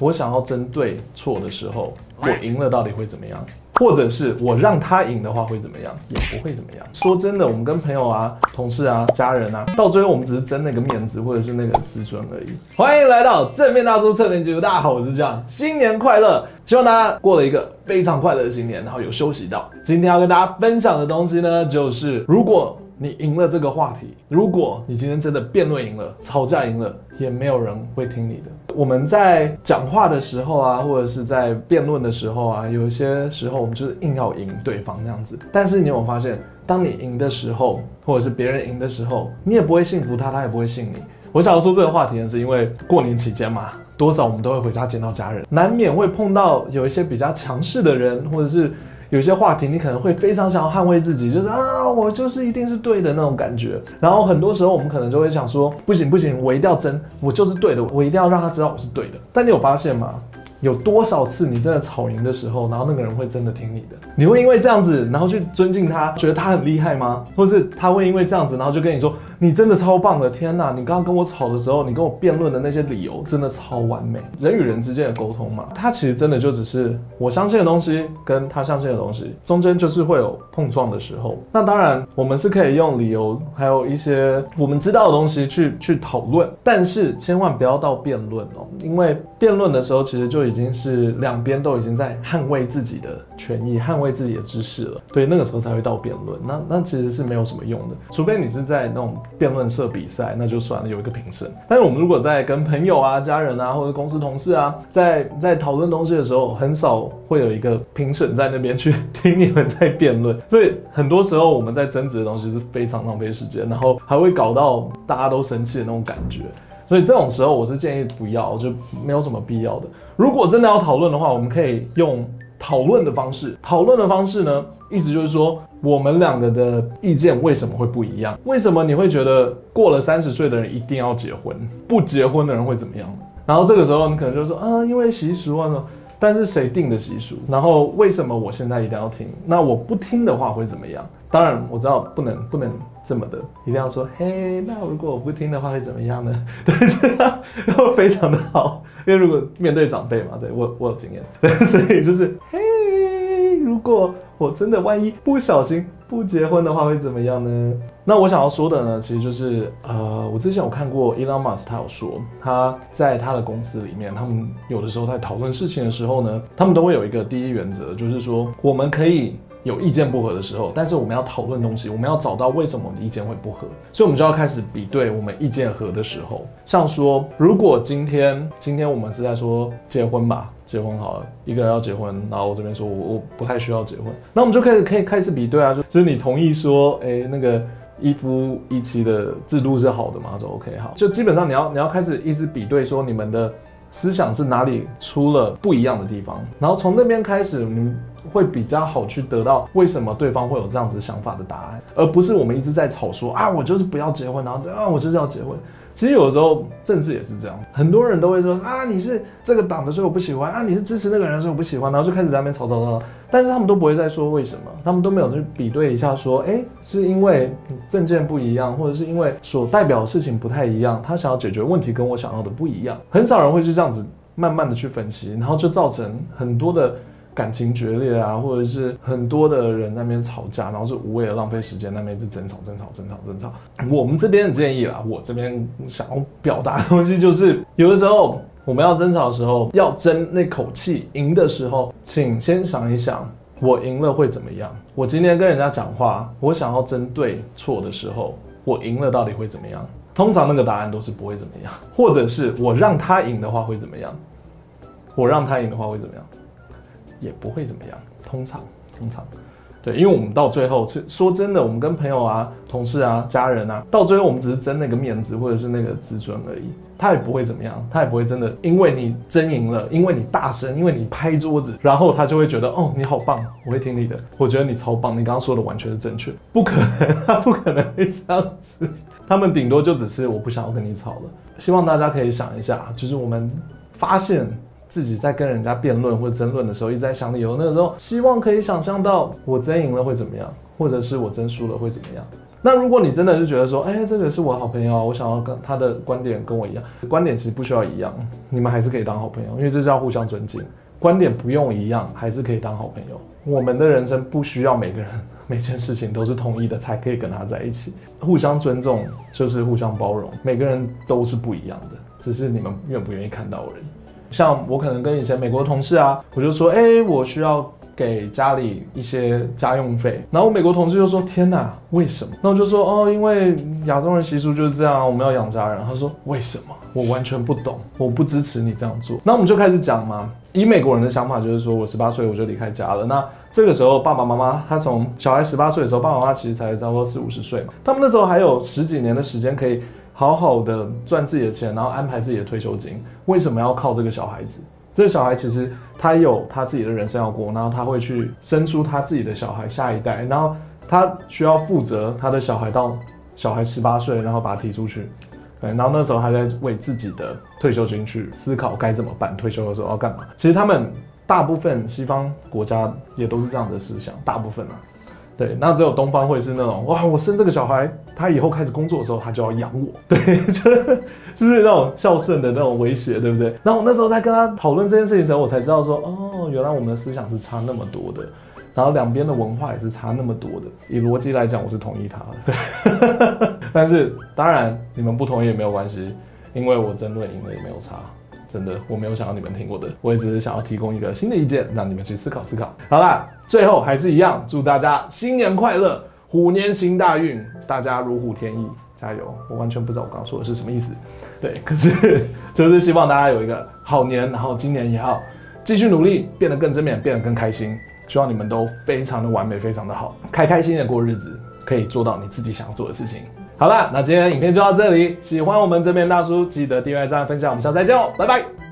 我想要争对错的时候，我赢了到底会怎么样？或者是我让他赢的话会怎么样？也不会怎么样。说真的，我们跟朋友啊、同事啊、家人啊，到最后我们只是争那个面子或者是那个自尊而已。欢迎来到正面大叔测评节目，大家好，我是这样新年快乐！希望大家过了一个非常快乐的新年，然后有休息到。今天要跟大家分享的东西呢，就是如果你赢了这个话题，如果你今天真的辩论赢了、吵架赢了，也没有人会听你的。我们在讲话的时候啊，或者是在辩论的时候啊，有一些时候我们就是硬要赢对方这样子。但是你有没有发现，当你赢的时候，或者是别人赢的时候，你也不会信服他，他也不会信你。我想要说这个话题呢，是因为过年期间嘛，多少我们都会回家见到家人，难免会碰到有一些比较强势的人，或者是。有些话题你可能会非常想要捍卫自己，就是啊，我就是一定是对的那种感觉。然后很多时候我们可能就会想说，不行不行，我一定要争，我就是对的，我一定要让他知道我是对的。但你有发现吗？有多少次你真的吵赢的时候，然后那个人会真的听你的？你会因为这样子，然后去尊敬他，觉得他很厉害吗？或是他会因为这样子，然后就跟你说？你真的超棒的！天哪，你刚刚跟我吵的时候，你跟我辩论的那些理由真的超完美。人与人之间的沟通嘛，它其实真的就只是我相信的东西跟他相信的东西中间就是会有碰撞的时候。那当然，我们是可以用理由还有一些我们知道的东西去去讨论，但是千万不要到辩论哦，因为辩论的时候其实就已已经是两边都已经在捍卫自己的权益、捍卫自己的知识了。对，那个时候才会到辩论。那那其实是没有什么用的，除非你是在那种。辩论社比赛那就算了，有一个评审。但是我们如果在跟朋友啊、家人啊，或者公司同事啊，在在讨论东西的时候，很少会有一个评审在那边去听你们在辩论。所以很多时候我们在争执的东西是非常浪费时间，然后还会搞到大家都生气的那种感觉。所以这种时候我是建议不要，就没有什么必要的。如果真的要讨论的话，我们可以用。讨论的方式，讨论的方式呢，意思就是说，我们两个的意见为什么会不一样？为什么你会觉得过了三十岁的人一定要结婚，不结婚的人会怎么样？然后这个时候你可能就说，啊，因为习俗啊，但是谁定的习俗？然后为什么我现在一定要听？那我不听的话会怎么样？当然我知道不能不能这么的，一定要说，嘿，那如果我不听的话会怎么样呢？对，这样非常的好。因为如果面对长辈嘛，对，我我有经验，所以就是嘿，如果我真的万一不小心不结婚的话，会怎么样呢？那我想要说的呢，其实就是呃，我之前有看过 Elon Musk，他有说他在他的公司里面，他们有的时候在讨论事情的时候呢，他们都会有一个第一原则，就是说我们可以。有意见不合的时候，但是我们要讨论东西，我们要找到为什么我们的意见会不合，所以我们就要开始比对我们意见合的时候。像说，如果今天今天我们是在说结婚吧，结婚好了，一个人要结婚，然后我这边说我我不太需要结婚，那我们就可以可以开始比对啊，就就是你同意说，哎、那个一夫一妻的制度是好的吗？就 OK 好，就基本上你要你要开始一直比对说你们的思想是哪里出了不一样的地方，然后从那边开始你们。会比较好去得到为什么对方会有这样子想法的答案，而不是我们一直在吵说啊，我就是不要结婚，然后这样啊，我就是要结婚。其实有时候政治也是这样，很多人都会说啊，你是这个党的，所以我不喜欢啊，你是支持那个人，所以我不喜欢，然后就开始在那边吵吵吵。但是他们都不会再说为什么，他们都没有去比对一下说，哎，是因为政见不一样，或者是因为所代表的事情不太一样，他想要解决问题跟我想要的不一样。很少人会去这样子慢慢的去分析，然后就造成很多的。感情决裂啊，或者是很多的人那边吵架，然后是无谓的浪费时间，那边一直争吵、争吵、争吵、争吵。我们这边的建议啦，我这边想要表达的东西就是，有的时候我们要争吵的时候，要争那口气，赢的时候，请先想一想，我赢了会怎么样？我今天跟人家讲话，我想要争对错的时候，我赢了到底会怎么样？通常那个答案都是不会怎么样，或者是我让他赢的话会怎么样？我让他赢的话会怎么样？也不会怎么样，通常，通常，对，因为我们到最后是，说真的，我们跟朋友啊、同事啊、家人啊，到最后我们只是争那个面子或者是那个自尊而已，他也不会怎么样，他也不会真的因为你争赢了，因为你大声，因为你拍桌子，然后他就会觉得哦，你好棒，我会听你的，我觉得你超棒，你刚刚说的完全是正确，不可能，他不可能会这样子，他们顶多就只是我不想要跟你吵了。希望大家可以想一下，就是我们发现。自己在跟人家辩论或者争论的时候，一直在想理由。那个时候，希望可以想象到我争赢了会怎么样，或者是我争输了会怎么样。那如果你真的是觉得说，哎、这个是我好朋友，我想要跟他的观点跟我一样，观点其实不需要一样，你们还是可以当好朋友，因为这叫互相尊敬。观点不用一样，还是可以当好朋友。我们的人生不需要每个人每件事情都是统一的才可以跟他在一起，互相尊重就是互相包容。每个人都是不一样的，只是你们愿不愿意看到而已。像我可能跟以前美国同事啊，我就说，哎、我需要。给家里一些家用费，然后我美国同事就说：“天哪，为什么？”那我就说：“哦，因为亚洲人习俗就是这样，我们要养家人。”他说：“为什么？我完全不懂，我不支持你这样做。”那我们就开始讲嘛。以美国人的想法就是说，我十八岁我就离开家了。那这个时候，爸爸妈妈他从小孩十八岁的时候，爸爸妈妈其实才差不多四五十岁嘛。他们那时候还有十几年的时间可以好好的赚自己的钱，然后安排自己的退休金。为什么要靠这个小孩子？这个小孩其实他有他自己的人生要过，然后他会去生出他自己的小孩下一代，然后他需要负责他的小孩到小孩十八岁，然后把他踢出去，对，然后那时候还在为自己的退休金去思考该怎么办，退休的时候要干嘛。其实他们大部分西方国家也都是这样的思想，大部分啊。对，那只有东方会是那种哇，我生这个小孩，他以后开始工作的时候，他就要养我，对，就是就是那种孝顺的那种威胁，对不对？然后我那时候在跟他讨论这件事情的时候，我才知道说，哦，原来我们的思想是差那么多的，然后两边的文化也是差那么多的。以逻辑来讲，我是同意他的，对，但是当然你们不同意也没有关系，因为我争论赢了也没有差。真的，我没有想要你们听过的，我也只是想要提供一个新的意见，让你们去思考思考。好啦，最后还是一样，祝大家新年快乐，虎年行大运，大家如虎添翼，加油！我完全不知道我刚刚说的是什么意思，对，可是就是希望大家有一个好年，然后今年也好，继续努力，变得更正面，变得更开心。希望你们都非常的完美，非常的好，开开心心的过日子，可以做到你自己想做的事情。好了，那今天的影片就到这里。喜欢我们这边大叔，记得订阅、赞、分享。我们下次再见哦，拜拜。